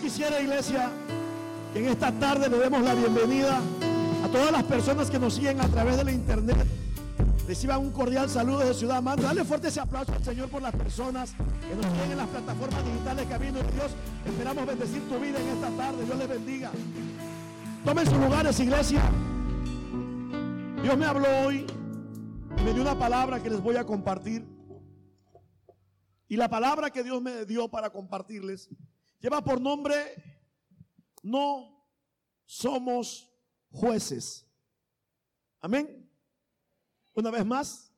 Quisiera, iglesia, que en esta tarde le demos la bienvenida a todas las personas que nos siguen a través de la internet. Reciban un cordial saludo desde Ciudad Manta. Dale fuerte ese aplauso al Señor por las personas que nos siguen en las plataformas digitales Camino de Dios. Esperamos bendecir tu vida en esta tarde. Dios les bendiga. Tomen sus lugares, iglesia. Dios me habló hoy y me dio una palabra que les voy a compartir. Y la palabra que Dios me dio para compartirles lleva por nombre, no somos jueces. Amén. Una vez más,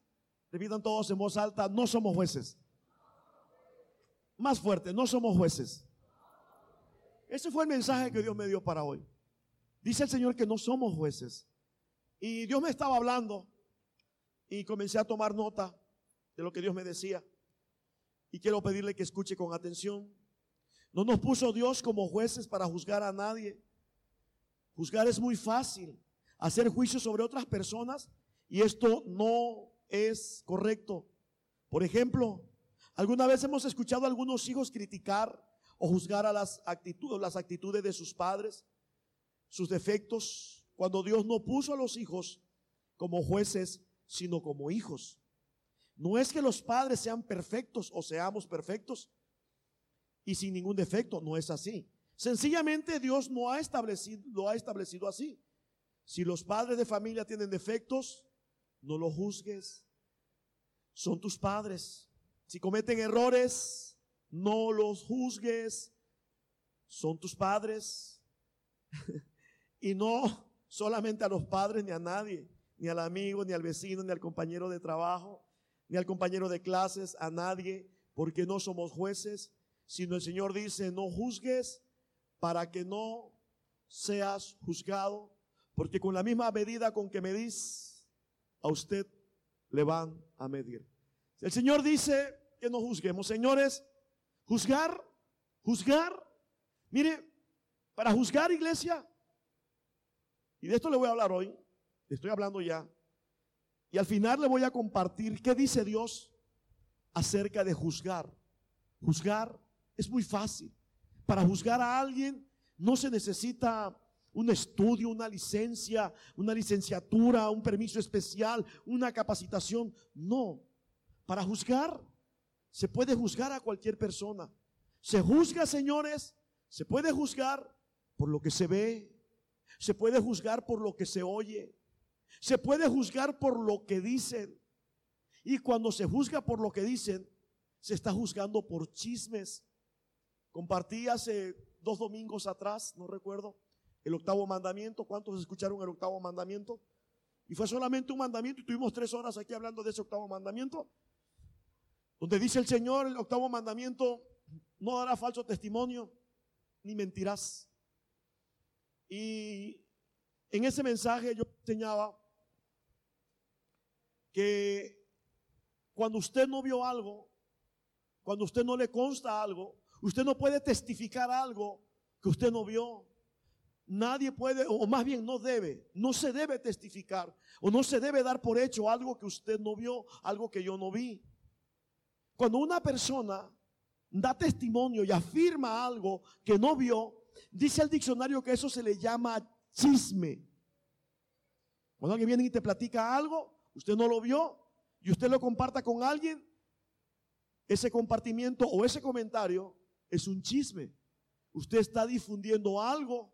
repitan todos en voz alta, no somos jueces. Más fuerte, no somos jueces. Ese fue el mensaje que Dios me dio para hoy. Dice el Señor que no somos jueces. Y Dios me estaba hablando y comencé a tomar nota de lo que Dios me decía. Y quiero pedirle que escuche con atención. No nos puso Dios como jueces para juzgar a nadie. Juzgar es muy fácil. Hacer juicio sobre otras personas y esto no es correcto. Por ejemplo, alguna vez hemos escuchado a algunos hijos criticar o juzgar a las actitudes, las actitudes de sus padres, sus defectos, cuando Dios no puso a los hijos como jueces, sino como hijos. No es que los padres sean perfectos o seamos perfectos y sin ningún defecto, no es así. Sencillamente Dios no ha establecido, lo ha establecido así. Si los padres de familia tienen defectos, no los juzgues. Son tus padres. Si cometen errores, no los juzgues. Son tus padres. y no solamente a los padres ni a nadie, ni al amigo, ni al vecino, ni al compañero de trabajo, ni al compañero de clases, a nadie, porque no somos jueces, sino el Señor dice, no juzgues para que no seas juzgado, porque con la misma medida con que medís, a usted le van a medir. El Señor dice que no juzguemos. Señores, juzgar, juzgar, mire, para juzgar iglesia, y de esto le voy a hablar hoy, le estoy hablando ya, y al final le voy a compartir qué dice Dios acerca de juzgar. Juzgar es muy fácil. Para juzgar a alguien no se necesita un estudio, una licencia, una licenciatura, un permiso especial, una capacitación. No. Para juzgar, se puede juzgar a cualquier persona. Se juzga, señores, se puede juzgar por lo que se ve, se puede juzgar por lo que se oye, se puede juzgar por lo que dicen. Y cuando se juzga por lo que dicen, se está juzgando por chismes. Compartí hace dos domingos atrás, no recuerdo, el octavo mandamiento. ¿Cuántos escucharon el octavo mandamiento? Y fue solamente un mandamiento y tuvimos tres horas aquí hablando de ese octavo mandamiento. Donde dice el Señor, el octavo mandamiento, no dará falso testimonio ni mentirás. Y en ese mensaje yo enseñaba que cuando usted no vio algo, cuando usted no le consta algo, usted no puede testificar algo que usted no vio nadie puede, o más bien no debe, no se debe testificar, o no se debe dar por hecho algo que usted no vio, algo que yo no vi. Cuando una persona da testimonio y afirma algo que no vio, dice el diccionario que eso se le llama chisme. Cuando alguien viene y te platica algo, usted no lo vio y usted lo comparta con alguien, ese compartimiento o ese comentario es un chisme. Usted está difundiendo algo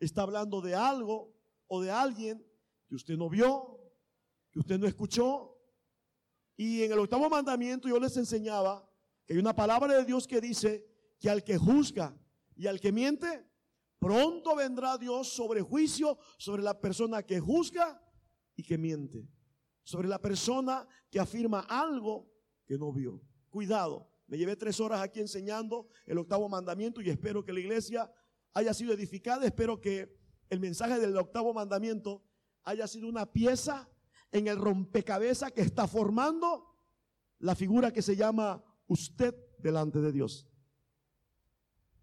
está hablando de algo o de alguien que usted no vio, que usted no escuchó. Y en el octavo mandamiento yo les enseñaba que hay una palabra de Dios que dice que al que juzga y al que miente, pronto vendrá Dios sobre juicio sobre la persona que juzga y que miente. Sobre la persona que afirma algo que no vio. Cuidado, me llevé tres horas aquí enseñando el octavo mandamiento y espero que la iglesia haya sido edificada. Espero que el mensaje del octavo mandamiento haya sido una pieza en el rompecabezas que está formando la figura que se llama usted delante de Dios.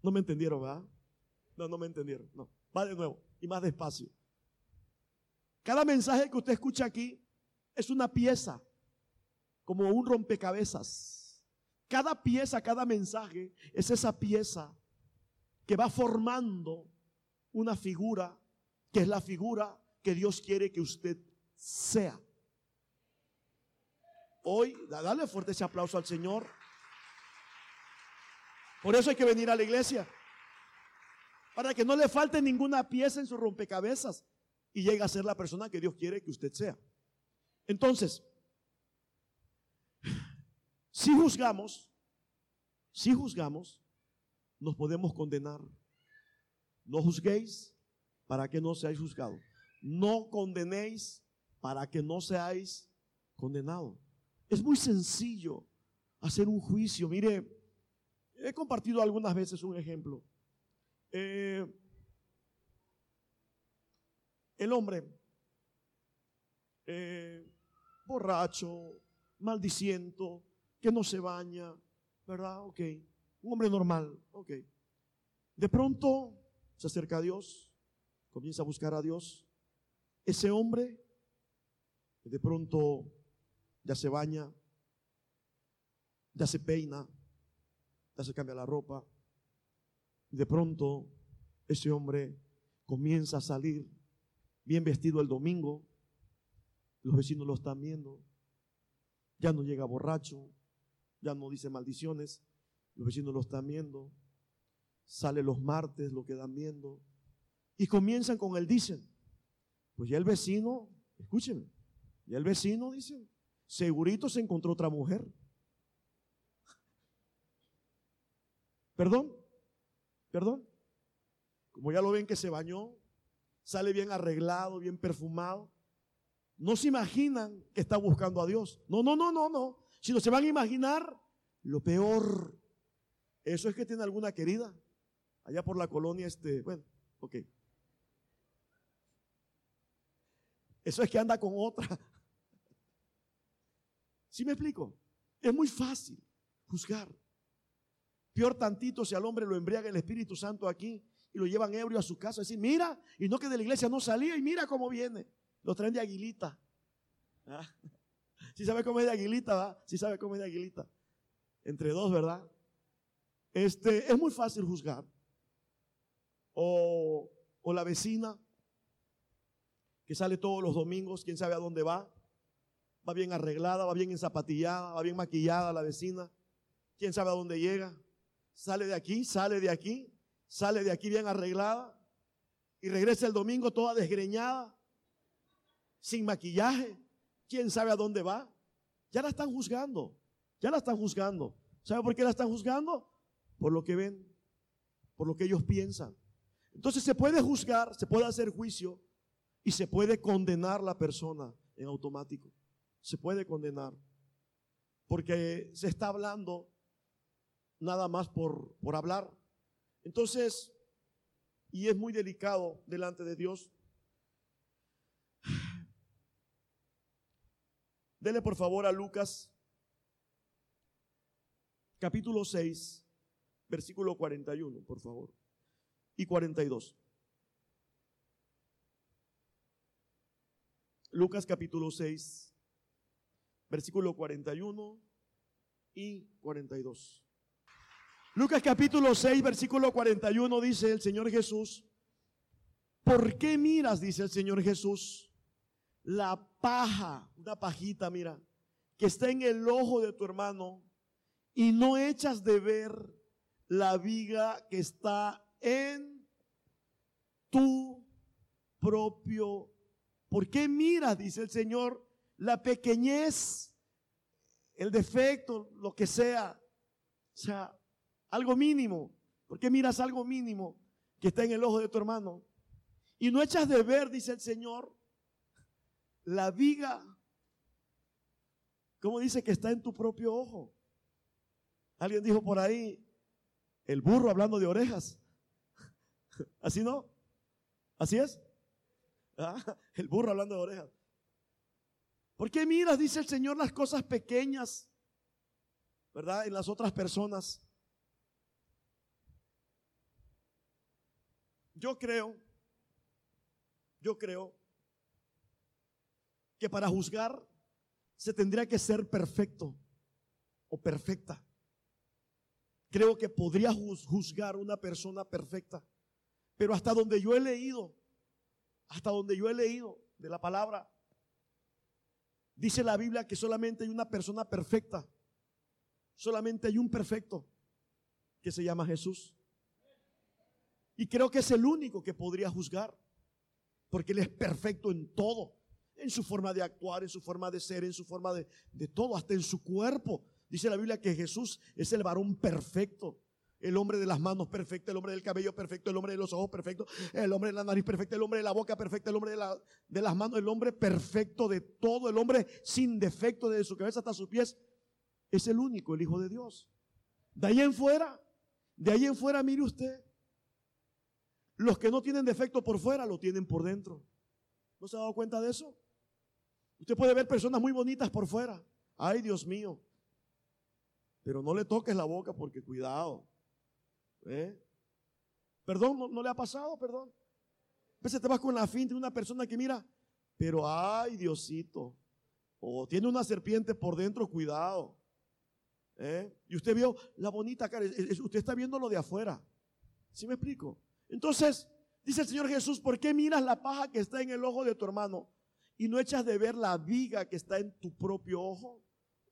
No me entendieron, ¿verdad? No, no me entendieron. No, va de nuevo y más despacio. Cada mensaje que usted escucha aquí es una pieza, como un rompecabezas. Cada pieza, cada mensaje es esa pieza que va formando una figura que es la figura que Dios quiere que usted sea. Hoy, dale fuerte ese aplauso al Señor. Por eso hay que venir a la iglesia. Para que no le falte ninguna pieza en su rompecabezas y llegue a ser la persona que Dios quiere que usted sea. Entonces, si juzgamos, si juzgamos, nos podemos condenar. No juzguéis para que no seáis juzgados. No condenéis para que no seáis condenados. Es muy sencillo hacer un juicio. Mire, he compartido algunas veces un ejemplo. Eh, el hombre, eh, borracho, maldiciento, que no se baña, ¿verdad? Ok. Un hombre normal, ok. De pronto se acerca a Dios, comienza a buscar a Dios. Ese hombre, de pronto ya se baña, ya se peina, ya se cambia la ropa. De pronto ese hombre comienza a salir bien vestido el domingo. Los vecinos lo están viendo. Ya no llega borracho, ya no dice maldiciones. Los vecinos lo están viendo. Sale los martes, lo quedan viendo. Y comienzan con el dicen. Pues ya el vecino, escúcheme, ya el vecino dice, segurito se encontró otra mujer. Perdón, perdón. Como ya lo ven que se bañó, sale bien arreglado, bien perfumado. No se imaginan que está buscando a Dios. No, no, no, no, no. Sino se van a imaginar lo peor. Eso es que tiene alguna querida. Allá por la colonia, este, bueno, ok. Eso es que anda con otra. ¿Sí me explico? Es muy fácil juzgar. Peor tantito si al hombre lo embriaga el Espíritu Santo aquí y lo llevan ebrio a su casa. Decir, mira, y no que de la iglesia no salía y mira cómo viene. Lo traen de aguilita. ¿Ah? Si sabe cómo es de aguilita, ¿va? Si sabe cómo es de aguilita. Entre dos, ¿verdad? Este, es muy fácil juzgar. O, o la vecina que sale todos los domingos, quién sabe a dónde va. Va bien arreglada, va bien enzapatillada, va bien maquillada la vecina. Quién sabe a dónde llega. Sale de aquí, sale de aquí, sale de aquí bien arreglada y regresa el domingo toda desgreñada, sin maquillaje. Quién sabe a dónde va. Ya la están juzgando, ya la están juzgando. ¿Sabe por qué la están juzgando? Por lo que ven, por lo que ellos piensan. Entonces se puede juzgar, se puede hacer juicio y se puede condenar la persona en automático. Se puede condenar. Porque se está hablando nada más por, por hablar. Entonces, y es muy delicado delante de Dios. Dele por favor a Lucas capítulo 6, versículo 41, por favor, y 42. Lucas capítulo 6, versículo 41 y 42. Lucas capítulo 6, versículo 41 dice el Señor Jesús, ¿por qué miras, dice el Señor Jesús, la paja, una pajita, mira, que está en el ojo de tu hermano y no echas de ver la viga que está en tu propio ¿Por qué miras, dice el Señor, la pequeñez, el defecto, lo que sea? O sea, algo mínimo. ¿Por qué miras algo mínimo que está en el ojo de tu hermano? Y no echas de ver, dice el Señor, la viga, ¿cómo dice que está en tu propio ojo? Alguien dijo por ahí, el burro hablando de orejas. ¿Así no? ¿Así es? Ah, el burro hablando de orejas. ¿Por qué miras, dice el Señor, las cosas pequeñas, verdad, en las otras personas? Yo creo, yo creo que para juzgar se tendría que ser perfecto o perfecta. creo que podría juzgar una persona perfecta. Pero hasta donde yo he leído, hasta donde yo he leído de la palabra, dice la Biblia que solamente hay una persona perfecta. Solamente hay un perfecto que se llama Jesús. Y creo que es el único que podría juzgar, porque Él es perfecto en todo, en su forma de actuar, en su forma de ser, en su forma de, de todo, hasta en su cuerpo. Dice la Biblia que Jesús es el varón perfecto. El hombre de las manos perfecto, el hombre del cabello perfecto, el hombre de los ojos perfecto, el hombre de la nariz perfecta, el hombre de la boca perfecta, el hombre de, de las manos, el hombre perfecto de todo, el hombre sin defecto desde su cabeza hasta sus pies. Es el único, el Hijo de Dios. De ahí en fuera, de ahí en fuera, mire usted, los que no tienen defecto por fuera lo tienen por dentro. ¿No se ha dado cuenta de eso? Usted puede ver personas muy bonitas por fuera. Ay, Dios mío. Pero no le toques la boca porque cuidado. ¿Eh? Perdón, ¿no, le ha pasado? Perdón. A veces te vas con la finta de una persona que mira, pero ay, Diosito. O tiene una serpiente por dentro, cuidado. ¿Eh? Y usted vio la bonita cara. Usted está viendo lo de afuera. ¿Sí me explico? Entonces, dice el Señor Jesús, ¿por qué miras la paja que está en el ojo de tu hermano y no echas de ver la viga que está en tu propio ojo?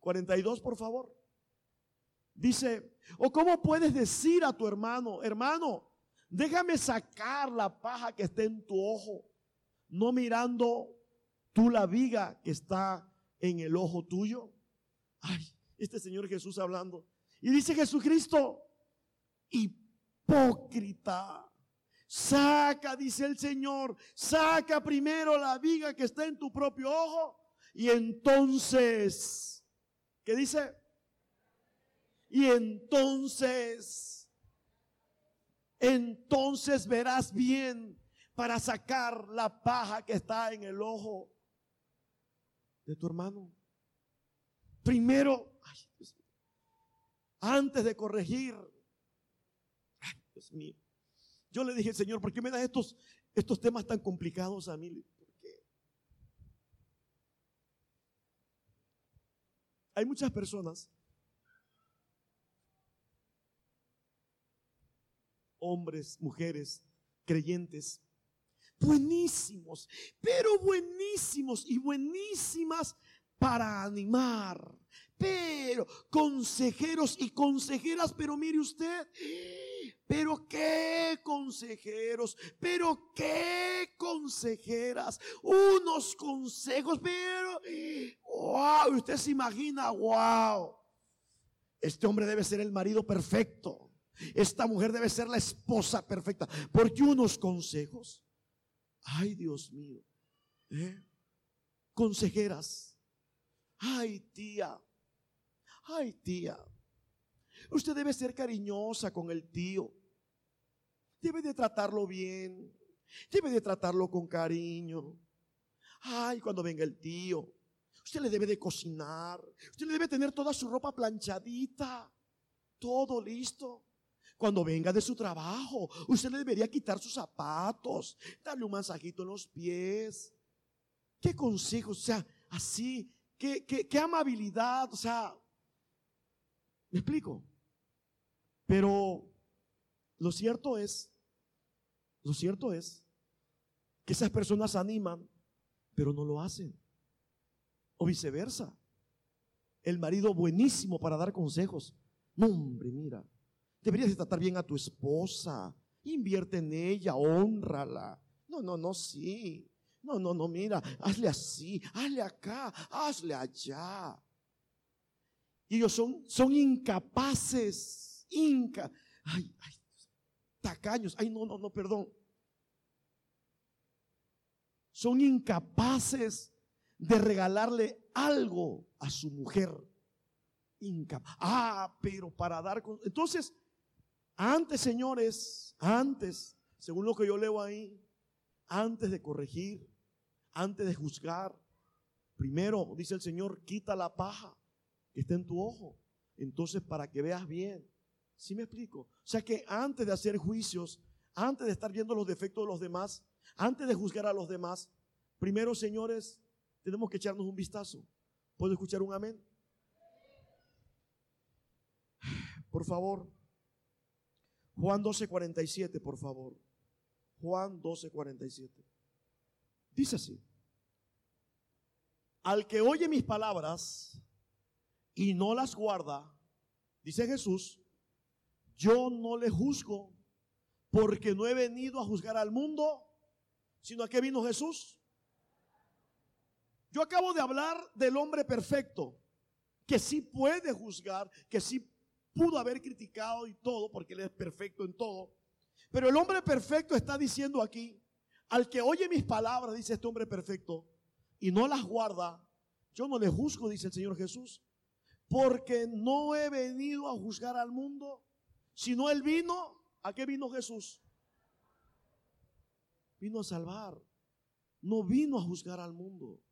42, por favor. Dice, o cómo puedes decir a tu hermano, hermano, déjame sacar la paja que está en tu ojo, no mirando tú la viga que está en el ojo tuyo. Ay, este Señor Jesús hablando. Y dice Jesucristo, hipócrita. Saca, dice el Señor, saca primero la viga que está en tu propio ojo y entonces, ¿qué dice? Y entonces, entonces verás bien para sacar la paja que está en el ojo de tu hermano. Primero, antes de corregir, ay, Dios mío, yo le dije, Señor, ¿por qué me das estos, estos temas tan complicados a mí? ¿Por qué? Hay muchas personas, hombres, mujeres, creyentes, buenísimos, pero buenísimos y buenísimas para animar, pero consejeros y consejeras, pero mire usted, pero qué consejeros, pero qué consejeras, unos consejos, pero wow, usted se imagina, wow, este hombre debe ser el marido perfecto, esta mujer debe ser la esposa perfecta, porque unos consejos, ay Dios mío, ¿eh? consejeras, ay tía, ay tía, usted debe ser cariñosa con el tío, debe de tratarlo bien, debe de tratarlo con cariño. Ay, cuando venga el tío, usted le debe de cocinar, usted le debe tener toda su ropa planchadita, todo listo. Cuando venga de su trabajo, usted le debería quitar sus zapatos, darle un masajito en los pies. ¿Qué consejos? O sea, así, qué, qué, qué amabilidad, o sea, ¿me explico? Pero lo cierto es, lo cierto es que esas personas animan, pero no lo hacen. O viceversa. El marido buenísimo para dar consejos. No, hombre, mira, Deberías tratar bien a tu esposa. Invierte en ella, honrala. No, no, no, sí. No, no, no, mira, hazle así, hazle acá, hazle allá. Y ellos son, son incapaces, inca, ay, ay, tacaños, ay, no, no, no, perdón. Son incapaces de regalarle algo a su mujer. Incapaz. Ah, pero para dar... Entonces, antes, señores, antes, según lo que yo leo ahí, antes de corregir, antes de juzgar, primero, dice el Señor, quita la paja que está en tu ojo. Entonces, para que veas bien. ¿Sí me explico? O sea que antes de hacer juicios, antes de estar viendo los defectos de los demás, antes de juzgar a los demás, primero, señores, tenemos que echarnos un vistazo. ¿Puedo escuchar un amén? Por favor. Juan 12:47, por favor. Juan 12:47. Dice así. Al que oye mis palabras y no las guarda, dice Jesús, yo no le juzgo porque no he venido a juzgar al mundo, sino a qué vino Jesús. Yo acabo de hablar del hombre perfecto, que sí puede juzgar, que sí pudo haber criticado y todo, porque él es perfecto en todo. Pero el hombre perfecto está diciendo aquí, al que oye mis palabras, dice este hombre perfecto, y no las guarda, yo no le juzgo, dice el Señor Jesús, porque no he venido a juzgar al mundo, sino él vino, ¿a qué vino Jesús? Vino a salvar, no vino a juzgar al mundo.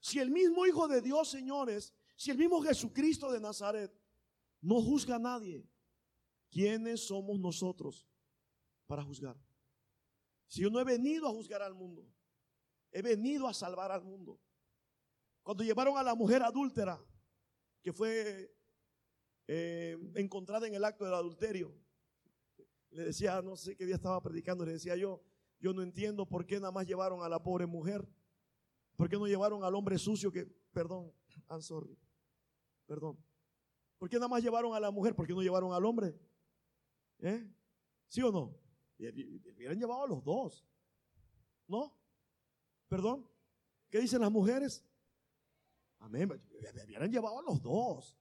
Si el mismo Hijo de Dios, señores, si el mismo Jesucristo de Nazaret no juzga a nadie, ¿quiénes somos nosotros para juzgar? Si yo no he venido a juzgar al mundo, he venido a salvar al mundo. Cuando llevaron a la mujer adúltera, que fue eh, encontrada en el acto del adulterio, le decía, no sé qué día estaba predicando, le decía yo, yo no entiendo por qué nada más llevaron a la pobre mujer, por qué no llevaron al hombre sucio que, perdón, I'm sorry, perdón, por qué nada más llevaron a la mujer, por qué no llevaron al hombre, ¿eh? ¿Sí o no? Hubieran llevado a los dos, ¿no? Perdón, ¿qué dicen las mujeres? Amén. Hubieran llevado a los dos.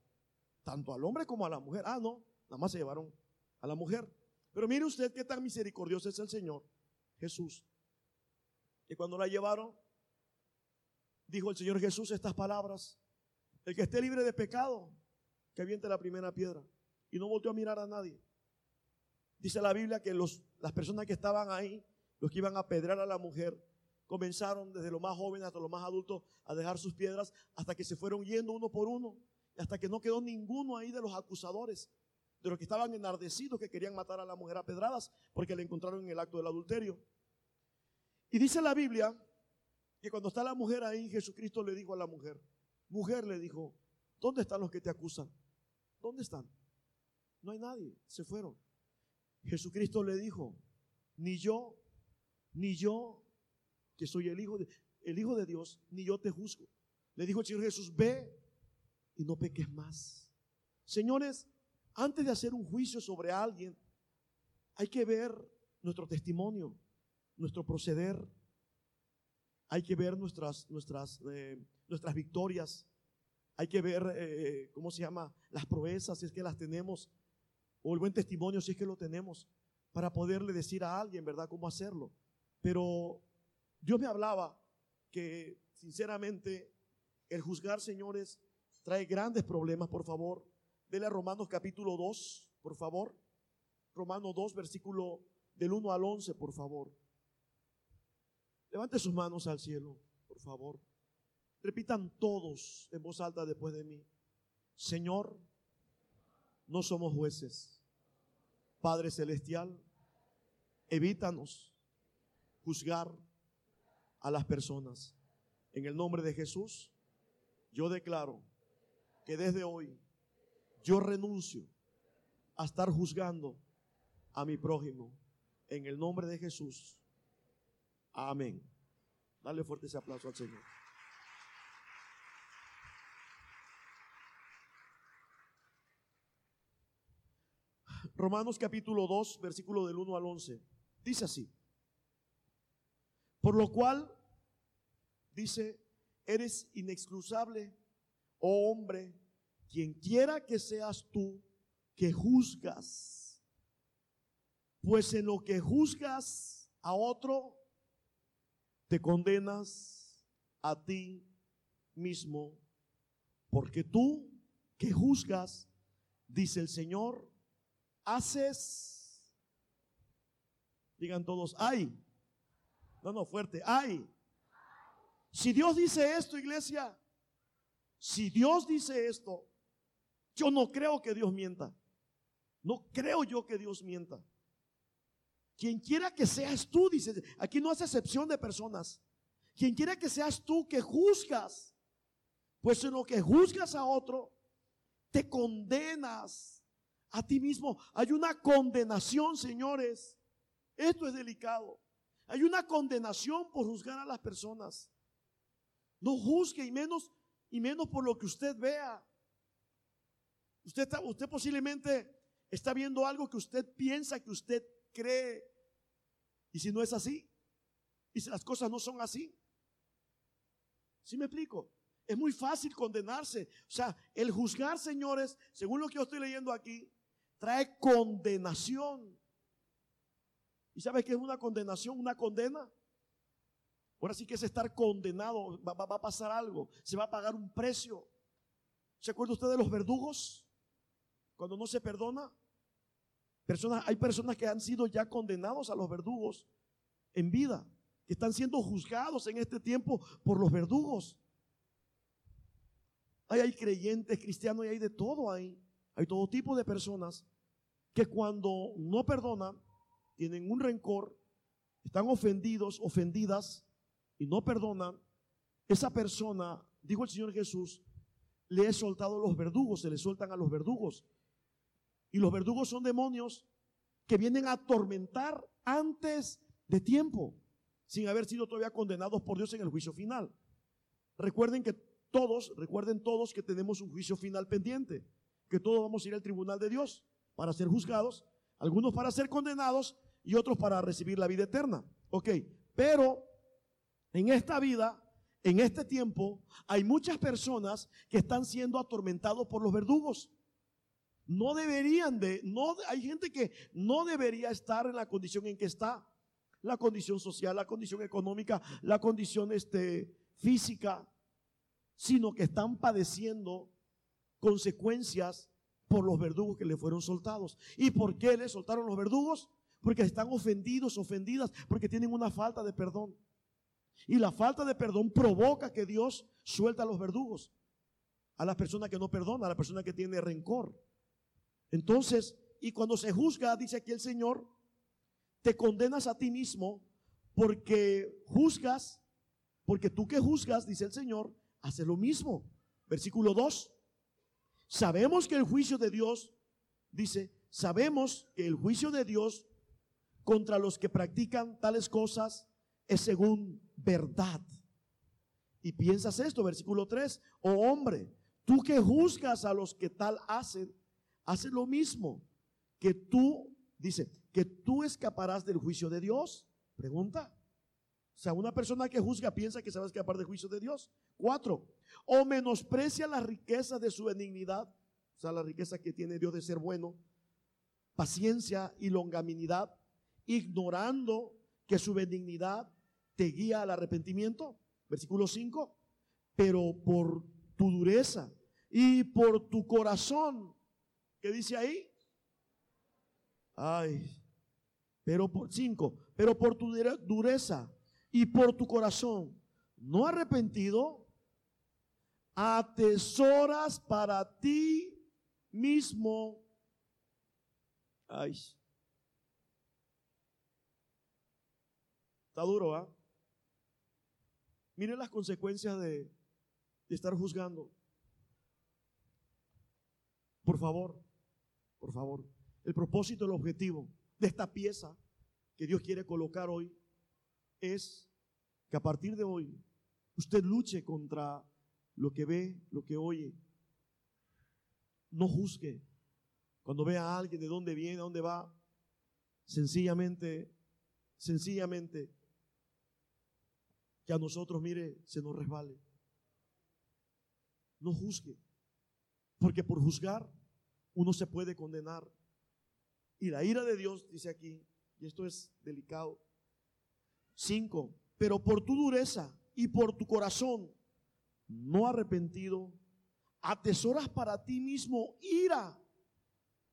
Tanto al hombre como a la mujer. Ah, no. Nada más se llevaron a la mujer. Pero mire usted qué tan misericordioso es el Señor Jesús. Que cuando la llevaron, dijo el Señor Jesús estas palabras. El que esté libre de pecado, que aviente la primera piedra. Y no volvió a mirar a nadie. Dice la Biblia que los, las personas que estaban ahí, los que iban a pedrar a la mujer, comenzaron desde los más jóvenes hasta los más adultos a dejar sus piedras hasta que se fueron yendo uno por uno, hasta que no quedó ninguno ahí de los acusadores, de los que estaban enardecidos que querían matar a la mujer a pedradas porque le encontraron en el acto del adulterio. Y dice la Biblia que cuando está la mujer ahí, Jesucristo le dijo a la mujer, mujer le dijo, ¿dónde están los que te acusan? ¿Dónde están? No hay nadie, se fueron. Jesucristo le dijo, ni yo, ni yo que soy el hijo de, el hijo de Dios, ni yo te juzgo. Le dijo el Señor Jesús, ve y no peques más. Señores, antes de hacer un juicio sobre alguien, hay que ver nuestro testimonio, nuestro proceder. Hay que ver nuestras, nuestras, eh, nuestras victorias. Hay que ver, eh, ¿cómo se llama? Las proezas, si es que las tenemos. O el buen testimonio, si es que lo tenemos. Para poderle decir a alguien, ¿verdad?, cómo hacerlo. Pero Dios me hablaba que sinceramente el juzgar, señores, trae grandes problemas, por favor. Dele a Romanos capítulo 2, por favor. Romanos 2, versículo del 1 al 11, por favor. Levante sus manos al cielo, por favor. Repitan todos en voz alta después de mí. Señor, no somos jueces. Padre Celestial, evítanos juzgar a las personas. En el nombre de Jesús, yo declaro que desde hoy yo renuncio a estar juzgando a mi prójimo. En el nombre de Jesús. Amén. Dale fuerte ese aplauso al Señor. Romanos capítulo 2, versículo del 1 al 11. Dice así. Por lo cual, dice, eres inexcusable, oh hombre, quien quiera que seas tú que juzgas. Pues en lo que juzgas a otro, te condenas a ti mismo. Porque tú que juzgas, dice el Señor, haces, digan todos, ay, no, no, fuerte. Ay. Si Dios dice esto, iglesia, si Dios dice esto, yo no creo que Dios mienta. No creo yo que Dios mienta. Quien quiera que seas tú, dice, aquí no hace excepción de personas. Quien quiera que seas tú que juzgas, pues en lo que juzgas a otro, te condenas a ti mismo. Hay una condenación, señores. Esto es delicado. Hay una condenación por juzgar a las personas. No juzgue y menos y menos por lo que usted vea. Usted, está, usted posiblemente está viendo algo que usted piensa, que usted cree. Y si no es así, y si las cosas no son así. ¿Sí me explico? Es muy fácil condenarse. O sea, el juzgar, señores, según lo que yo estoy leyendo aquí, trae condenación. ¿Y sabe qué es una condenación? Una condena. Ahora sí que es estar condenado. Va, va, a pasar algo. Se va a pagar un precio. ¿Se acuerda usted de los verdugos? Cuando no se perdona. Personas, hay personas que han sido ya condenados a los verdugos en vida. Que están siendo juzgados en este tiempo por los verdugos. Hay, hay creyentes cristianos y hay de todo ahí. Hay todo tipo de personas que cuando no perdonan, tienen un rencor, están ofendidos, ofendidas y no perdonan, esa persona, dijo el Señor Jesús, le he soltado los verdugos, se le sueltan a los verdugos. Y los verdugos son demonios que vienen a atormentar antes de tiempo, sin haber sido todavía condenados por Dios en el juicio final. Recuerden que todos, recuerden todos que tenemos un juicio final pendiente, que todos vamos a ir al tribunal de Dios para ser juzgados, algunos para ser condenados y otros para recibir la vida eterna. Ok, pero en esta vida, en este tiempo, hay muchas personas que están siendo atormentados por los verdugos. No deberían de, no, hay gente que no debería estar en la condición en que está. La condición social, la condición económica, la condición este, física, sino que están padeciendo consecuencias por los verdugos que le fueron soltados. ¿Y por qué le soltaron los verdugos? porque están ofendidos, ofendidas, porque tienen una falta de perdón. Y la falta de perdón provoca que Dios suelta a los verdugos, a la persona que no perdona, a la persona que tiene rencor. Entonces, y cuando se juzga, dice aquí el Señor, te condenas a ti mismo porque juzgas, porque tú que juzgas, dice el Señor, hace lo mismo. Versículo 2. Sabemos que el juicio de Dios, dice, sabemos que el juicio de Dios contra los que practican tales cosas es según verdad. Y piensas esto, versículo 3, oh hombre, tú que juzgas a los que tal hacen, hace lo mismo que tú, dice, que tú escaparás del juicio de Dios. Pregunta. O sea, una persona que juzga piensa que se va a escapar del juicio de Dios. Cuatro, o menosprecia la riqueza de su benignidad, o sea, la riqueza que tiene Dios de ser bueno, paciencia y longanimidad, ignorando que su benignidad te guía al arrepentimiento. Versículo 5. Pero por tu dureza y por tu corazón, ¿qué dice ahí? Ay, pero por cinco, pero por tu dureza y por tu corazón no arrepentido, atesoras para ti mismo. Ay, Está duro, ¿ah? Miren las consecuencias de, de estar juzgando. Por favor, por favor. El propósito, el objetivo de esta pieza que Dios quiere colocar hoy es que a partir de hoy usted luche contra lo que ve, lo que oye. No juzgue. Cuando vea a alguien de dónde viene, a dónde va, sencillamente, sencillamente que a nosotros, mire, se nos resbale. No juzgue, porque por juzgar uno se puede condenar. Y la ira de Dios, dice aquí, y esto es delicado. Cinco, pero por tu dureza y por tu corazón no arrepentido, atesoras para ti mismo ira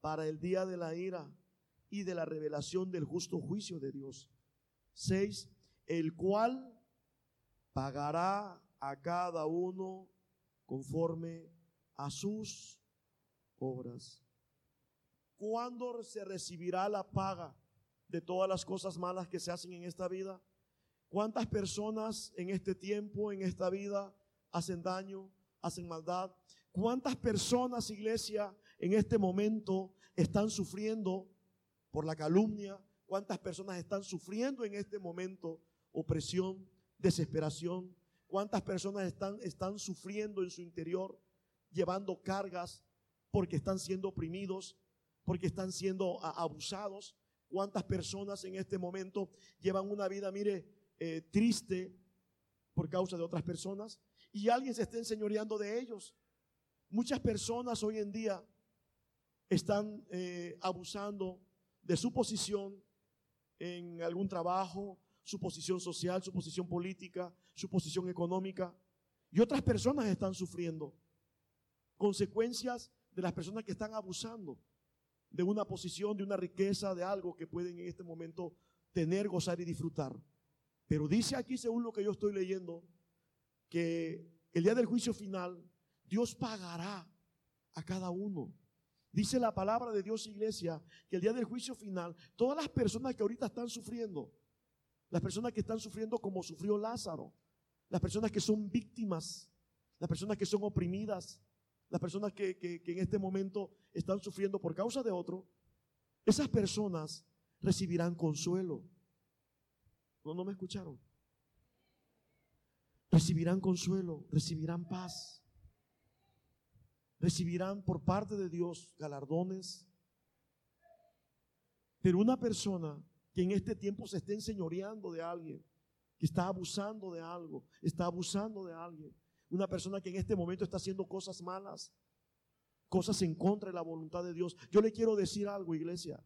para el día de la ira y de la revelación del justo juicio de Dios. Seis, el cual pagará a cada uno conforme a sus obras. ¿Cuándo se recibirá la paga de todas las cosas malas que se hacen en esta vida? ¿Cuántas personas en este tiempo, en esta vida, hacen daño, hacen maldad? ¿Cuántas personas, iglesia, en este momento están sufriendo por la calumnia? ¿Cuántas personas están sufriendo en este momento opresión, desesperación? ¿Cuántas personas están, están sufriendo en su interior, llevando cargas porque están siendo oprimidos, porque están siendo abusados? ¿Cuántas personas en este momento llevan una vida, mire, eh, triste por causa de otras personas? Y alguien se está enseñoreando de ellos. Muchas personas hoy en día están eh, abusando de su posición en algún trabajo, su posición social, su posición política, su posición económica. Y otras personas están sufriendo consecuencias de las personas que están abusando de una posición, de una riqueza, de algo que pueden en este momento tener, gozar y disfrutar. Pero dice aquí, según lo que yo estoy leyendo, que el día del juicio final, Dios pagará a cada uno. Dice la palabra de Dios, iglesia, que el día del juicio final, todas las personas que ahorita están sufriendo, las personas que están sufriendo como sufrió Lázaro, las personas que son víctimas, las personas que son oprimidas, las personas que, en este momento están sufriendo por causa de otro, esas personas recibirán consuelo. No, no me escucharon. Recibirán consuelo, recibirán paz, recibirán por parte de Dios galardones. Pero una persona que en este tiempo se esté enseñoreando de alguien, que está abusando de algo, está abusando de alguien. Una persona que en este momento está haciendo cosas malas, cosas en contra de la voluntad de Dios. Yo le quiero decir algo, iglesia.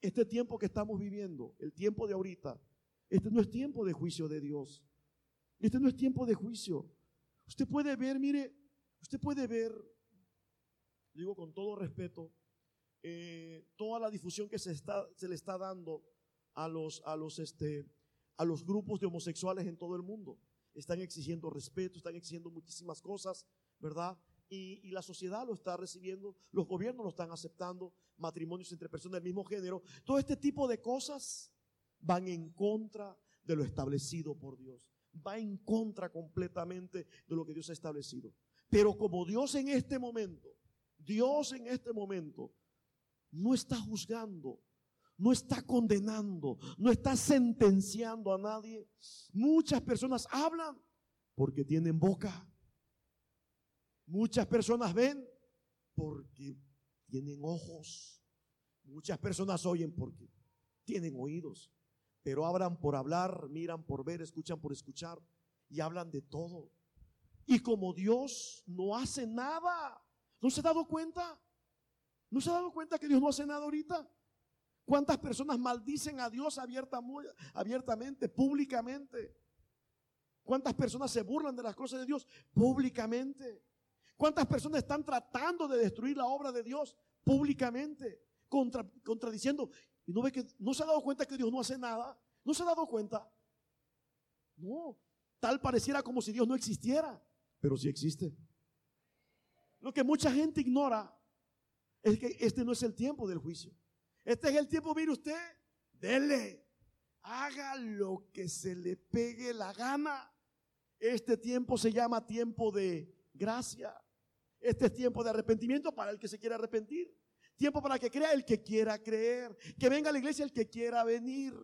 Este tiempo que estamos viviendo, el tiempo de ahorita, este no es tiempo de juicio de Dios. Este no es tiempo de juicio. Usted puede ver, mire, usted puede ver, digo con todo respeto, eh, toda la difusión que se, está, se le está dando a los, a los, este, a los grupos de homosexuales en todo el mundo. Están exigiendo respeto, están exigiendo muchísimas cosas, ¿verdad? Y, la sociedad lo está recibiendo, los gobiernos lo están aceptando, matrimonios entre personas del mismo género. Todo este tipo de cosas van en contra de lo establecido por Dios. Va en contra completamente de lo que Dios ha establecido. Pero como Dios en este momento, Dios en este momento no está juzgando, no está condenando, no está sentenciando a nadie. Muchas personas hablan porque tienen boca. Muchas personas ven porque tienen ojos. Muchas personas oyen porque tienen oídos. Pero hablan por hablar, miran por ver, escuchan por escuchar y hablan de todo. Y como Dios no hace nada, ¿no se ha dado cuenta? ¿No se ha dado cuenta que Dios no hace nada ahorita? ¿Cuántas personas maldicen a Dios abiertamente, públicamente? ¿Cuántas personas se burlan de las cosas de Dios públicamente? ¿Cuántas personas están tratando de destruir la obra de Dios públicamente? contradiciendo. Y no ve que no se ha dado cuenta que Dios no hace nada. No se ha dado cuenta. No. Tal pareciera como si Dios no existiera. Pero sí existe. Lo que mucha gente ignora es que este no es el tiempo del juicio. Este es el tiempo, mire usted, dele, haga lo que se le pegue la gana. Este tiempo se llama tiempo de gracia. Este es tiempo de arrepentimiento para el que se quiera arrepentir. Tiempo para que crea el que quiera creer. Que venga a la iglesia el que quiera venir.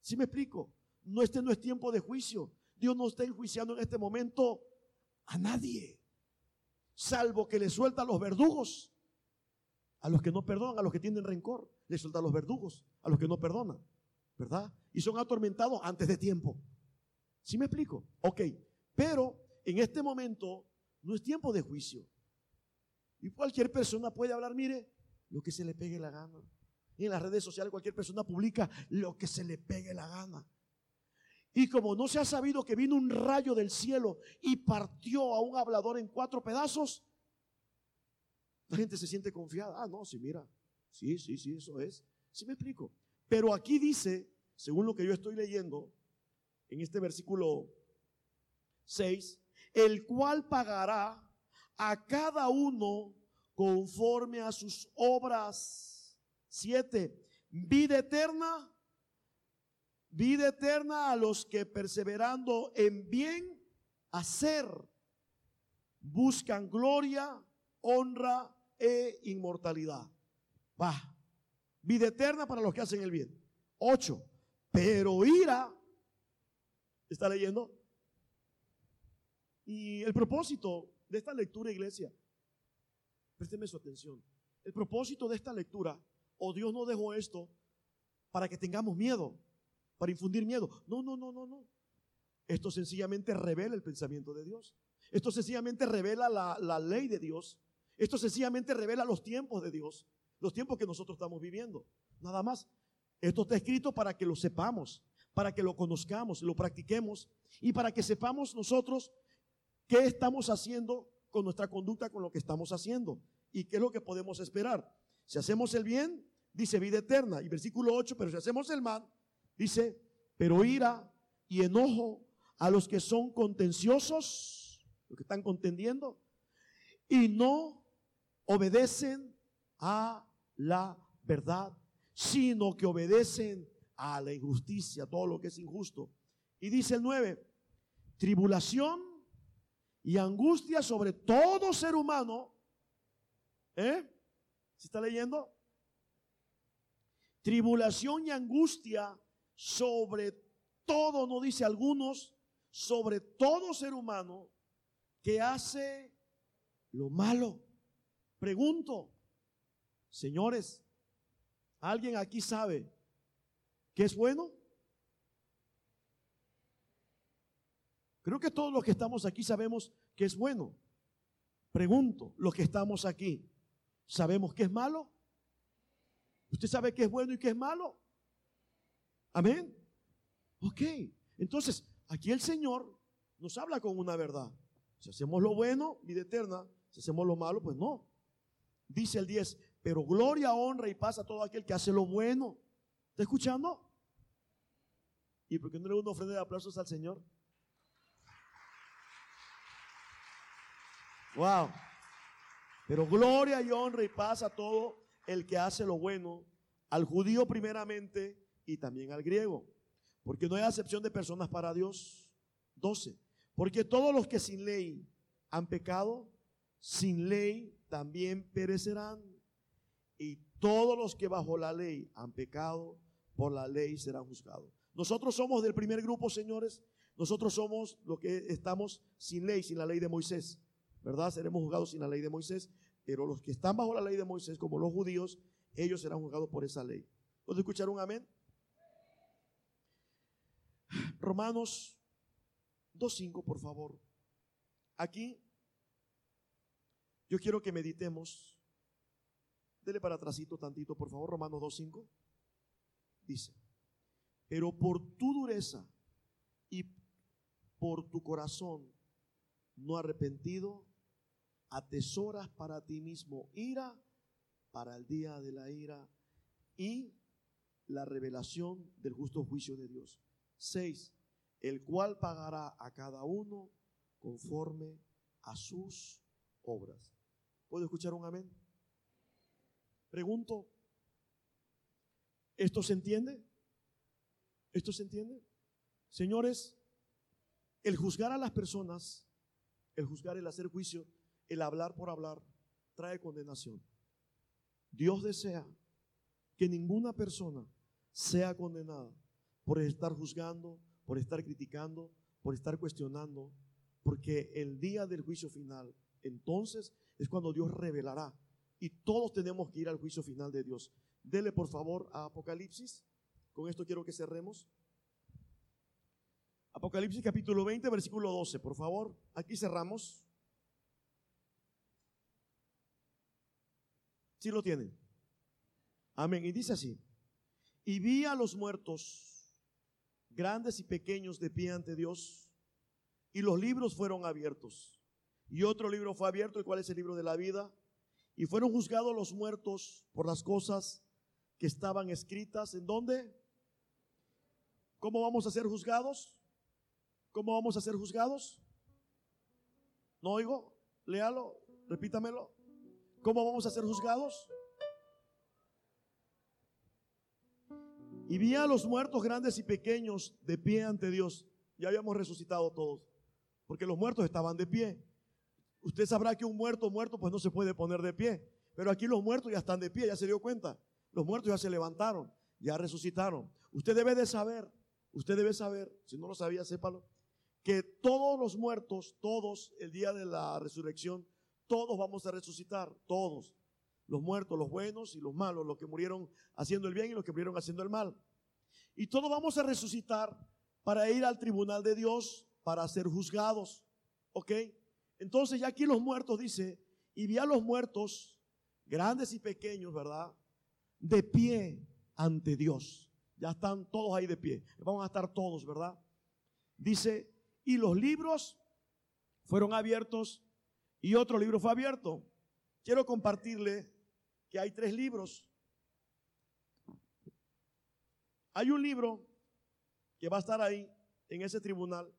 ¿Sí me explico? No, este no es tiempo de juicio. Dios no está enjuiciando en este momento a nadie. Salvo que le suelta a los verdugos a los que no perdonan, a los que tienen rencor, les suelta a los verdugos, a los que no perdonan, ¿verdad? Y son atormentados antes de tiempo. ¿Sí me explico? Ok, pero en este momento no es tiempo de juicio. Y cualquier persona puede hablar, mire, lo que se le pegue la gana. Y en las redes sociales cualquier persona publica lo que se le pegue la gana. Y como no se ha sabido que vino un rayo del cielo y partió a un hablador en cuatro pedazos, la gente se siente confiada. Ah, no, sí, mira. Sí, sí, sí, eso es. Sí me explico. Pero aquí dice, según lo que yo estoy leyendo, en este versículo 6, el cual pagará a cada uno conforme a sus obras. Siete, vida eterna, vida eterna a los que perseverando en bien hacer, buscan gloria, honra e inmortalidad. Va. Vida eterna para los que hacen el bien. Ocho. Pero ira. ¿Está leyendo? Y el propósito de esta lectura, iglesia, présteme su atención. El propósito de esta lectura, o Dios no dejó esto para que tengamos miedo, para infundir miedo. No, no, no, no, no. Esto sencillamente revela el pensamiento de Dios. Esto sencillamente revela la, la ley de Dios. Esto sencillamente revela los tiempos de Dios, los tiempos que nosotros estamos viviendo. Nada más. Esto está escrito para que lo sepamos, para que lo conozcamos, lo practiquemos y para que sepamos nosotros qué estamos haciendo con nuestra conducta, con lo que estamos haciendo y qué es lo que podemos esperar. Si hacemos el bien, dice vida eterna. Y versículo 8, pero si hacemos el mal, dice, pero ira y enojo a los que son contenciosos, los que están contendiendo, y no obedecen a la verdad, sino que obedecen a la injusticia, todo lo que es injusto. Y dice el 9, tribulación y angustia sobre todo ser humano. ¿Eh? ¿Se está leyendo? Tribulación y angustia sobre todo, no dice algunos, sobre todo ser humano que hace lo malo. Pregunto, señores, ¿alguien aquí sabe qué es bueno? Creo que todos los que estamos aquí sabemos que es bueno. Pregunto, los que estamos aquí, ¿sabemos qué es malo? ¿Usted sabe qué es bueno y qué es malo? Amén. Ok, entonces aquí el Señor nos habla con una verdad. Si hacemos lo bueno, vida eterna. Si hacemos lo malo, pues no. Dice el 10, pero gloria, honra y paz a todo aquel que hace lo bueno. ¿Está escuchando? ¿Y por qué no le una ofrenda de aplausos al Señor? Wow. Pero gloria y honra y paz a todo el que hace lo bueno, al judío primeramente y también al griego. Porque no hay acepción de personas para Dios. 12. Porque todos los que sin ley han pecado, sin ley también perecerán. Y todos los que bajo la ley han pecado, por la ley serán juzgados. Nosotros somos del primer grupo, señores. Nosotros somos los que estamos sin ley, sin la ley de Moisés. ¿verdad? Seremos juzgados sin la ley de Moisés, pero los que están bajo la ley de Moisés, como los judíos, ellos serán juzgados por esa ley. ¿Puedo escuchar un amén? Romanos 2.5, por favor. Aquí yo quiero que meditemos. Dele para atrásito tantito, por favor, Romanos 2.5. Dice, pero por tu dureza y por tu corazón no arrepentido, atesoras para ti mismo ira para el día de la ira y la revelación del justo juicio de Dios. 6. El cual pagará a cada uno conforme a sus obras. ¿Puedo escuchar un amén? Pregunto, ¿esto se entiende? ¿Esto se entiende? Señores, el juzgar a las personas, el juzgar, el hacer juicio, el hablar por hablar trae condenación. Dios desea que ninguna persona sea condenada por estar juzgando, por estar criticando, por estar cuestionando, porque el día del juicio final, entonces es cuando Dios revelará y todos tenemos que ir al juicio final de Dios. Dele por favor a Apocalipsis. Con esto quiero que cerremos. Apocalipsis capítulo 20, versículo 12, por favor. Aquí cerramos. ¿Sí lo tienen? Amén. Y dice así. Y vi a los muertos, grandes y pequeños, de pie ante Dios, y los libros fueron abiertos. Y otro libro fue abierto, el cual es el libro de la vida. Y fueron juzgados los muertos por las cosas que estaban escritas. ¿En dónde? ¿Cómo vamos a ser juzgados? ¿Cómo vamos a ser juzgados? ¿No oigo? Léalo, repítamelo. ¿Cómo vamos a ser juzgados? Y vi a los muertos grandes y pequeños de pie ante Dios. Ya habíamos resucitado todos, porque los muertos estaban de pie. Usted sabrá que un muerto muerto pues no se puede poner de pie, Pero aquí los muertos ya están de pie, ya se dio cuenta. Los muertos ya se levantaron, ya resucitaron. Usted debe de saber, usted debe saber, si no lo sabía, sépalo, que todos los muertos, todos el día de la resurrección, todos vamos a resucitar, todos. Los muertos, los buenos y los malos, los que murieron haciendo el bien y los que murieron haciendo el mal. Y todos vamos a resucitar para ir al tribunal de Dios para ser juzgados. ¿Ok? Entonces ya aquí los muertos dice, y vi a los muertos, grandes y pequeños, ¿verdad? De pie ante Dios. Ya están todos ahí de pie. Vamos a estar todos, ¿verdad? Dice, y los libros fueron abiertos y otro libro fue abierto. Quiero compartirle que hay tres libros. Hay un libro que va a estar ahí en ese tribunal,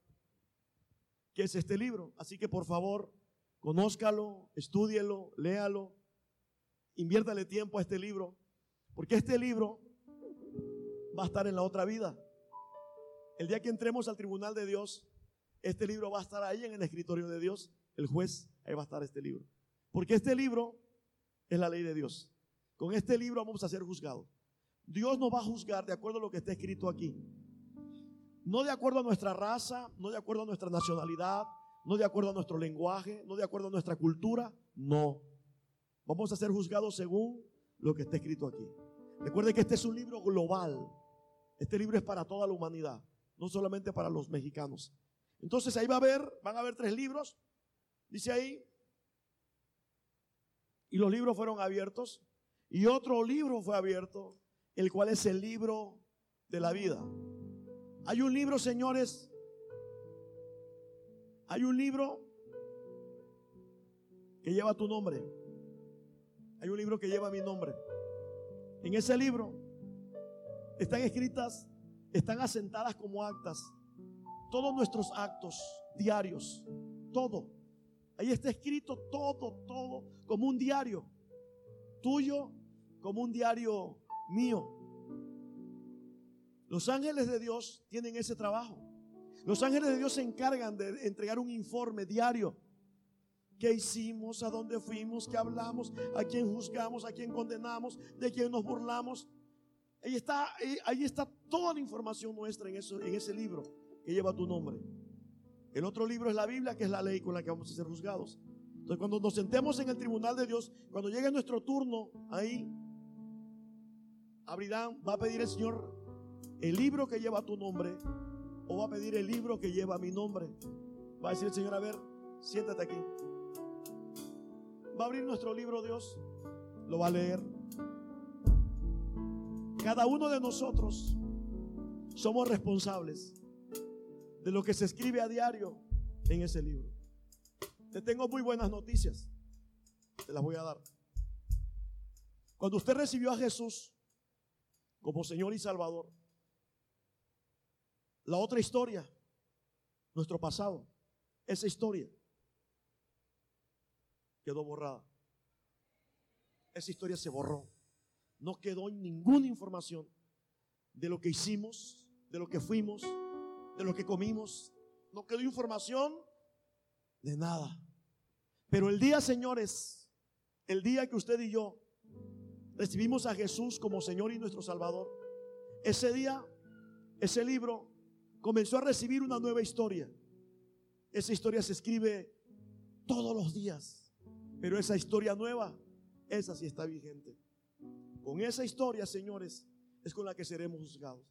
que es este libro. Así que por favor, conózcalo, estúdielo, léalo, inviértale tiempo a este libro, porque este libro va a estar en la otra vida. El día que entremos al tribunal de Dios, este libro va a estar ahí en el escritorio de Dios, el juez, ahí va a estar este libro. Porque este libro es la ley de Dios. Con este libro vamos a ser juzgados. Dios nos va a juzgar de acuerdo a lo que está escrito aquí. No de acuerdo a nuestra raza, no de acuerdo a nuestra nacionalidad, no de acuerdo a nuestro lenguaje, no de acuerdo a nuestra cultura, no. Vamos a ser juzgados según lo que está escrito aquí. Recuerde que este es un libro global. Este libro es para toda la humanidad, no solamente para los mexicanos. Entonces ahí va a haber, van a haber tres libros, dice ahí, y los libros fueron abiertos, y otro libro fue abierto, el cual es el libro de la vida. Hay un libro, señores, hay un libro que lleva tu nombre. Hay un libro que lleva mi nombre. En ese libro están escritas, están asentadas como actas todos nuestros actos diarios, todo. Ahí está escrito todo, todo, como un diario tuyo, como un diario mío. Los ángeles de Dios tienen ese trabajo. Los ángeles de Dios se encargan de entregar un informe diario. ¿Qué hicimos? ¿A dónde fuimos? ¿Qué hablamos? ¿A quién juzgamos? ¿A quién condenamos? ¿De quién nos burlamos? Ahí está, está toda la información nuestra en, en ese libro que lleva tu nombre. El otro libro es la Biblia, que es la ley con la que vamos a ser juzgados. Entonces, cuando nos sentemos en el tribunal de Dios, cuando llegue nuestro turno, ahí abrirán, va a pedir el Señor el libro que lleva tu nombre, o va a pedir el libro que lleva mi nombre. Va a decir el Señor, a ver, siéntate aquí. Va a abrir nuestro libro Dios, lo va a leer. Cada uno de nosotros somos responsables de lo que se escribe a diario en ese libro. Te tengo muy buenas noticias. Te las voy a dar. Cuando usted recibió a Jesús como Señor y Salvador, la otra historia, nuestro pasado, esa historia quedó borrada. Esa historia se borró. No quedó ninguna información de lo que hicimos, de lo que fuimos, de lo que comimos. No quedó información de nada. Pero el día, señores, el día que usted y yo recibimos a Jesús como Señor y nuestro Salvador, ese día, ese libro comenzó a recibir una nueva historia. Esa historia se escribe todos los días, pero esa historia nueva, esa sí está vigente. Con esa historia, señores, es con la que seremos juzgados.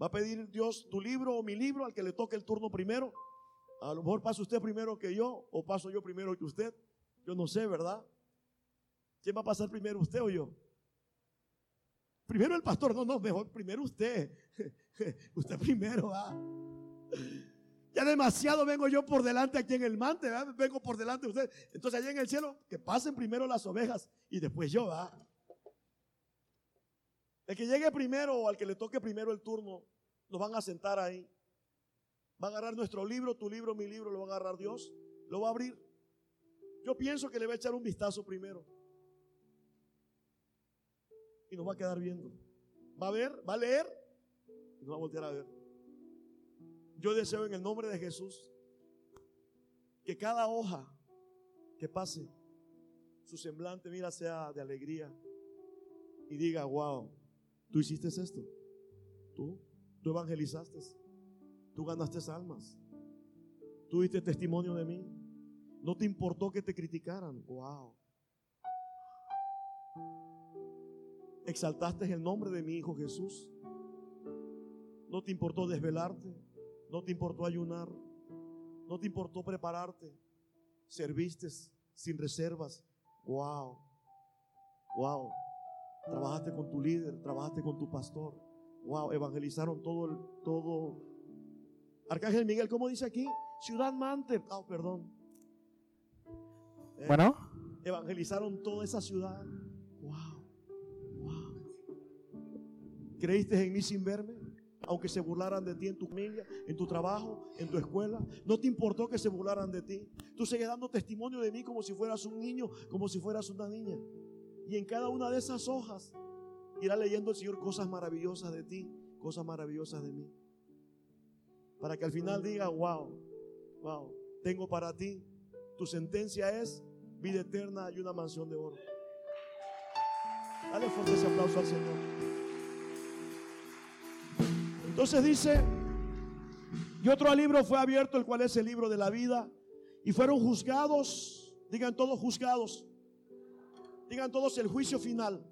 Va a pedir Dios tu libro o mi libro al que le toque el turno primero. A lo mejor pasa usted primero que yo o paso yo primero que usted. Yo no sé, ¿verdad? ¿Quién va a pasar primero, usted o yo? Primero el pastor, no, no, mejor primero usted. usted primero va. Ya demasiado vengo yo por delante aquí en el mante, vengo por delante de usted. Entonces allá en el cielo, que pasen primero las ovejas y después yo, va. El que llegue primero o al que le toque primero el turno, nos van a sentar ahí. Va a agarrar nuestro libro, tu libro, mi libro, lo va a agarrar Dios, lo va a abrir. Yo pienso que le va a echar un vistazo primero. Y nos va a quedar viendo. Va a ver, va a leer y nos va a voltear a ver. Yo deseo en el nombre de Jesús que cada hoja que pase su semblante, mira, sea de alegría y diga, wow, tú hiciste esto, tú, tú evangelizaste, tú ganaste almas, tú diste testimonio de mí, no te importó que te criticaran, wow. Exaltaste el nombre de mi Hijo Jesús. No te importó desvelarte, no te importó ayunar, no te importó prepararte, serviste sin reservas. Wow, wow. Trabajaste con tu líder, trabajaste con tu pastor. Wow, evangelizaron todo el, todo. Arcángel Miguel, ¿cómo dice aquí? Ciudad Mante. Oh, perdón. Eh, bueno. Evangelizaron toda esa ciudad. Wow, wow. ¿Creíste en mí sin verme? Aunque se burlaran de ti en tu familia, en tu trabajo, en tu escuela. No te importó que se burlaran de ti. Tú sigues dando testimonio de mí como si fueras un niño, como si fueras una niña. Y en cada una de esas hojas irá leyendo el Señor cosas maravillosas de ti, cosas maravillosas de mí. Para que al final diga, wow, wow, tengo para ti. Tu sentencia es vida eterna y una mansión de oro. Dale fuerte ese aplauso al Señor. Entonces dice, y otro libro fue abierto, el cual es el libro de la vida, y fueron juzgados, digan todos juzgados, Digan todos el juicio final.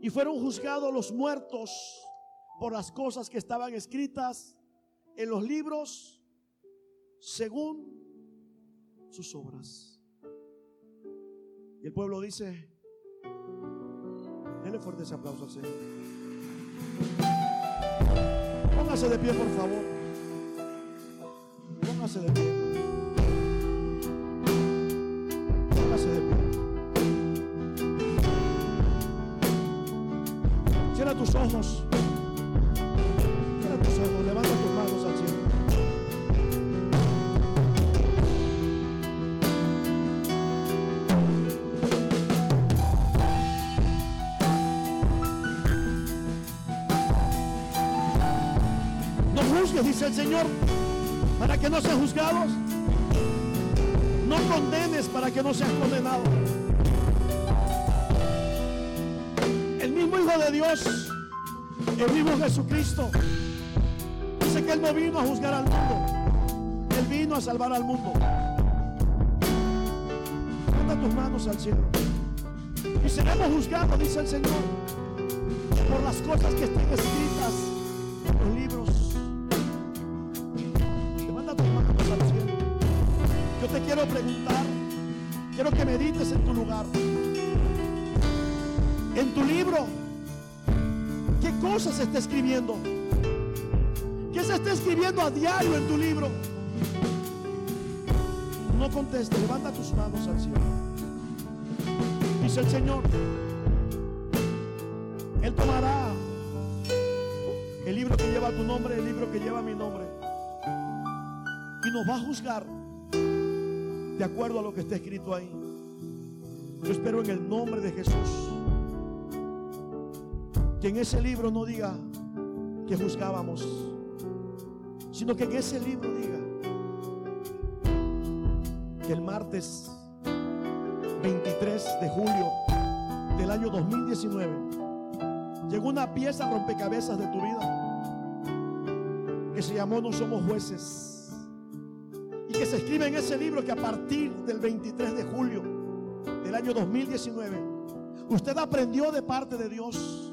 Y fueron juzgados los muertos por las cosas que estaban escritas en los libros según sus obras. Y el pueblo dice, denle fuerte ese aplauso al Señor. Póngase de pie, por favor. Póngase de pie. Póngase de pie. Cierra tus ojos. Señor, para que no sean juzgados. No condenes para que no seas condenado. El mismo Hijo de Dios, el mismo Jesucristo, dice que Él no vino a juzgar al mundo, Él vino a salvar al mundo. Manda tus manos al cielo. Y seremos juzgados, dice el Señor, por las cosas que estén escritas en los libros. Te quiero preguntar, quiero que medites en tu lugar en tu libro, ¿qué cosas está escribiendo? ¿Qué se está escribiendo a diario en tu libro? No conteste, levanta tus manos al cielo. Dice el Señor, Él tomará el libro que lleva tu nombre, el libro que lleva mi nombre, y nos va a juzgar de acuerdo a lo que está escrito ahí. Yo espero en el nombre de Jesús que en ese libro no diga que juzgábamos, sino que en ese libro diga que el martes 23 de julio del año 2019 llegó una pieza rompecabezas de tu vida que se llamó No somos jueces que se escribe en ese libro que a partir del 23 de julio del año 2019 usted aprendió de parte de Dios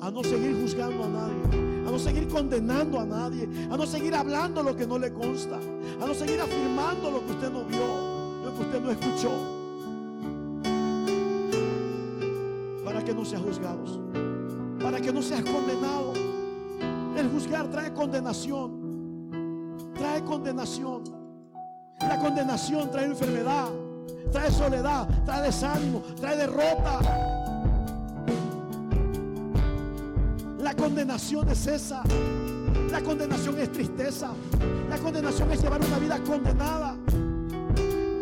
a no seguir juzgando a nadie, a no seguir condenando a nadie, a no seguir hablando lo que no le consta, a no seguir afirmando lo que usted no vio, lo que usted no escuchó, para que no seas juzgados, para que no seas condenado. El juzgar trae condenación, trae condenación. La condenación trae enfermedad, trae soledad, trae desánimo, trae derrota. La condenación es esa. La condenación es tristeza. La condenación es llevar una vida condenada.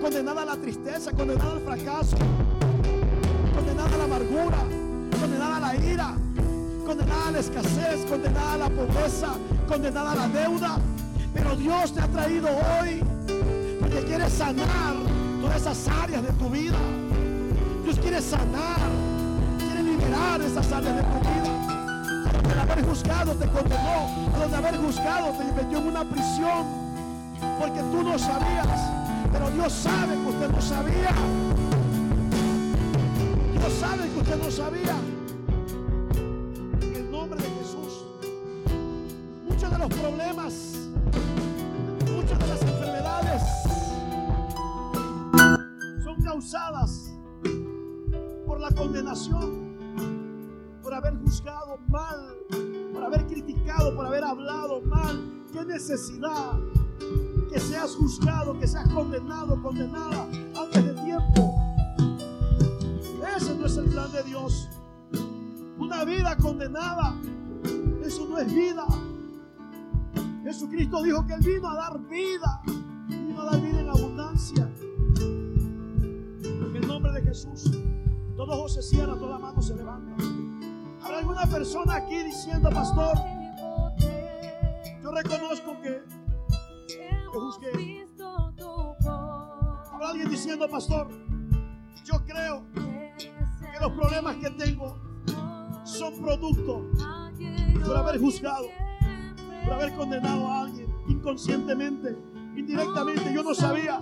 Condenada a la tristeza, condenada al fracaso, condenada a la amargura, condenada a la ira, condenada a la escasez, condenada a la pobreza, condenada a la deuda. Pero Dios te ha traído hoy quiere sanar todas esas áreas de tu vida. Dios quiere sanar, quiere liberar esas áreas de tu vida. Por haber juzgado te condenó, por haber juzgado te metió en una prisión, porque tú no sabías, pero Dios sabe que usted no sabía. Dios sabe que usted no sabía. Causadas por la condenación, por haber juzgado mal, por haber criticado, por haber hablado mal. ¿Qué necesidad que seas juzgado, que seas condenado, condenada antes de tiempo? Ese no es el plan de Dios. Una vida condenada, eso no es vida. Jesucristo dijo que Él vino a dar vida, vino a dar vida en abundancia. Jesús, todo ojo se cierra, toda mano se levanta. ¿Habrá alguna persona aquí diciendo, pastor, yo reconozco que, que juzgué? ¿Habrá alguien diciendo, pastor, yo creo que los problemas que tengo son producto por haber juzgado, por haber condenado a alguien inconscientemente, indirectamente? Yo no sabía,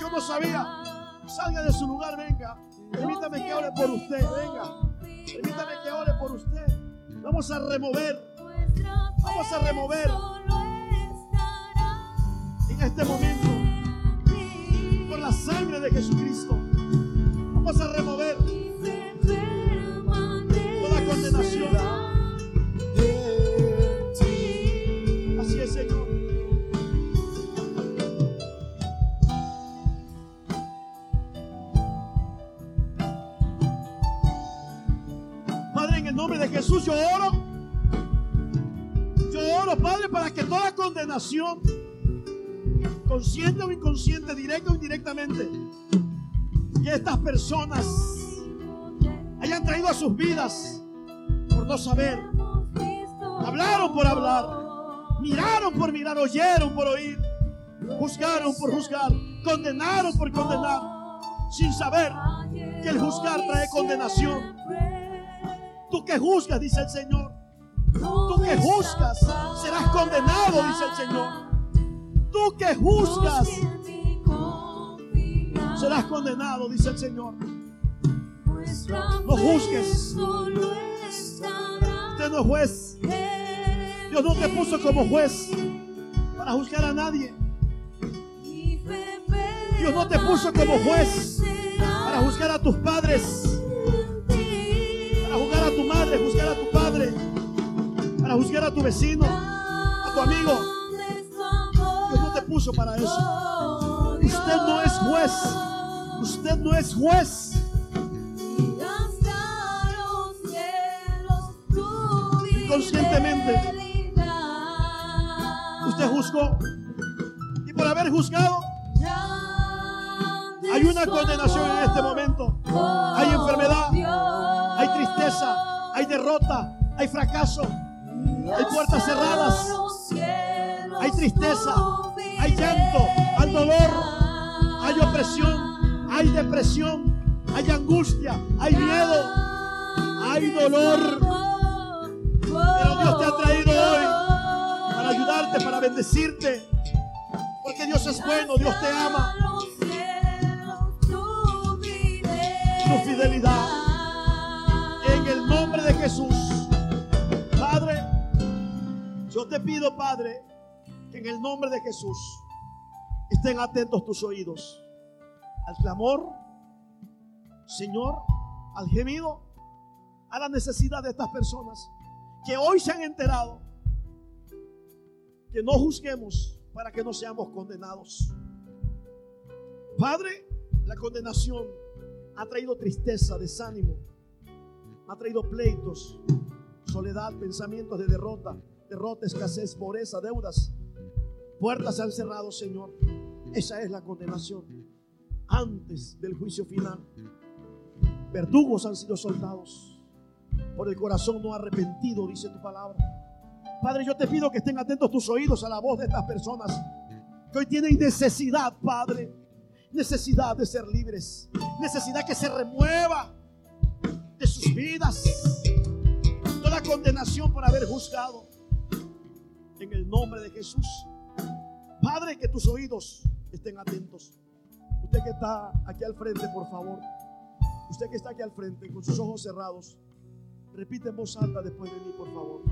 yo no sabía. Salga de su lugar, venga. Permítame que ore por usted, venga. Permítame que ore por usted. Vamos a remover, vamos a remover en este momento por la sangre de Jesucristo. Vamos a remover toda condenación. Yo oro. Yo oro, Padre, para que toda condenación, consciente o inconsciente, directa o indirectamente, que estas personas hayan traído a sus vidas por no saber, hablaron por hablar, miraron por mirar, oyeron por oír, juzgaron por juzgar, condenaron por condenar, sin saber que el juzgar trae condenación. Tú que juzgas, dice el Señor, tú que juzgas, serás condenado, dice el Señor. Tú que juzgas, serás condenado, dice el Señor. No juzgues. Usted no es juez. Dios no te puso como juez para juzgar a nadie. Dios no te puso como juez para juzgar a tus padres, a tu padre, para juzgar a tu vecino, a tu amigo. Dios no te puso para eso. Usted no es juez. Usted no es juez. Inconscientemente. Usted juzgó. Y por haber juzgado, hay una condenación en este momento. Hay enfermedad, hay tristeza, hay derrota, hay fracaso, hay puertas cerradas, hay tristeza, hay llanto, hay dolor, hay opresión, hay depresión, hay angustia, hay miedo, hay dolor. Pero Dios te ha traído hoy para ayudarte, para bendecirte. Porque Dios es bueno, Dios te ama. Tu fidelidad. De Jesús. Padre, yo te pido, Padre, que en el nombre de Jesús estén atentos tus oídos al clamor, Señor, al gemido, a la necesidad de estas personas que hoy se han enterado que no juzguemos para que no seamos condenados. Padre, la condenación ha traído tristeza, desánimo, ha traído pleitos, soledad, pensamientos de derrota, derrota, escasez, pobreza, deudas. Puertas se han cerrado, Señor. Esa es la condenación. Antes del juicio final, verdugos han sido soltados por el corazón no arrepentido, dice tu palabra. Padre, yo te pido que estén atentos tus oídos a la voz de estas personas que hoy tienen necesidad, Padre. necesidad de ser libres, necesidad que se remueva vidas toda condenación por haber juzgado. En el nombre de Jesús. Padre, que tus oídos estén atentos. Usted que está aquí al frente, por favor. Usted que está aquí al frente con sus ojos cerrados. Repite en voz alta después de mí, por favor.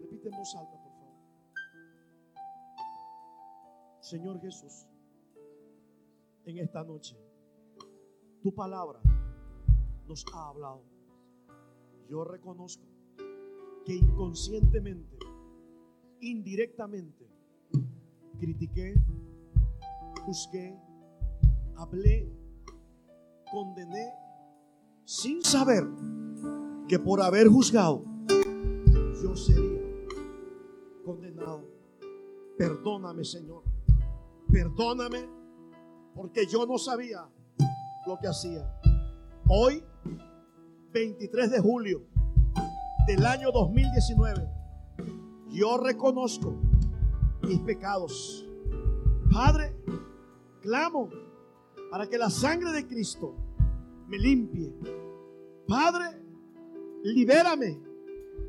Repite en voz alta, por favor. Señor Jesús, en esta noche, tu palabra nos ha hablado. Yo reconozco que inconscientemente, indirectamente, critiqué, juzgué, hablé, condené, sin saber que por haber juzgado, yo sería condenado. Perdóname, Señor. Perdóname porque yo no sabía lo que hacía. Hoy, 23 de julio del año 2019, yo reconozco mis pecados. Padre, clamo para que la sangre de Cristo me limpie. Padre, libérame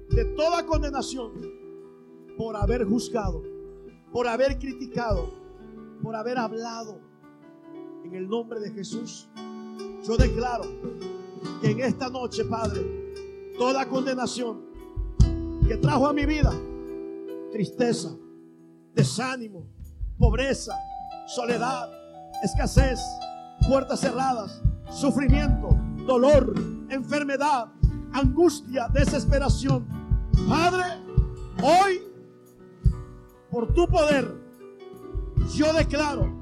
de toda condenación por haber juzgado, por haber criticado, por haber hablado. En el nombre de Jesús, yo declaro que en esta noche, Padre, toda condenación que trajo a mi vida, tristeza, desánimo, pobreza, soledad, escasez, puertas cerradas, sufrimiento, dolor, enfermedad, angustia, desesperación. Padre, hoy, por tu poder, yo declaro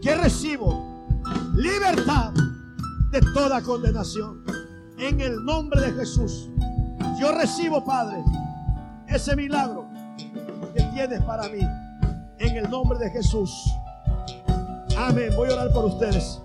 que recibo libertad de toda condenación. En el nombre de Jesús, yo recibo, Padre, ese milagro que tienes para mí. En el nombre de Jesús. Amén. Voy a orar por ustedes.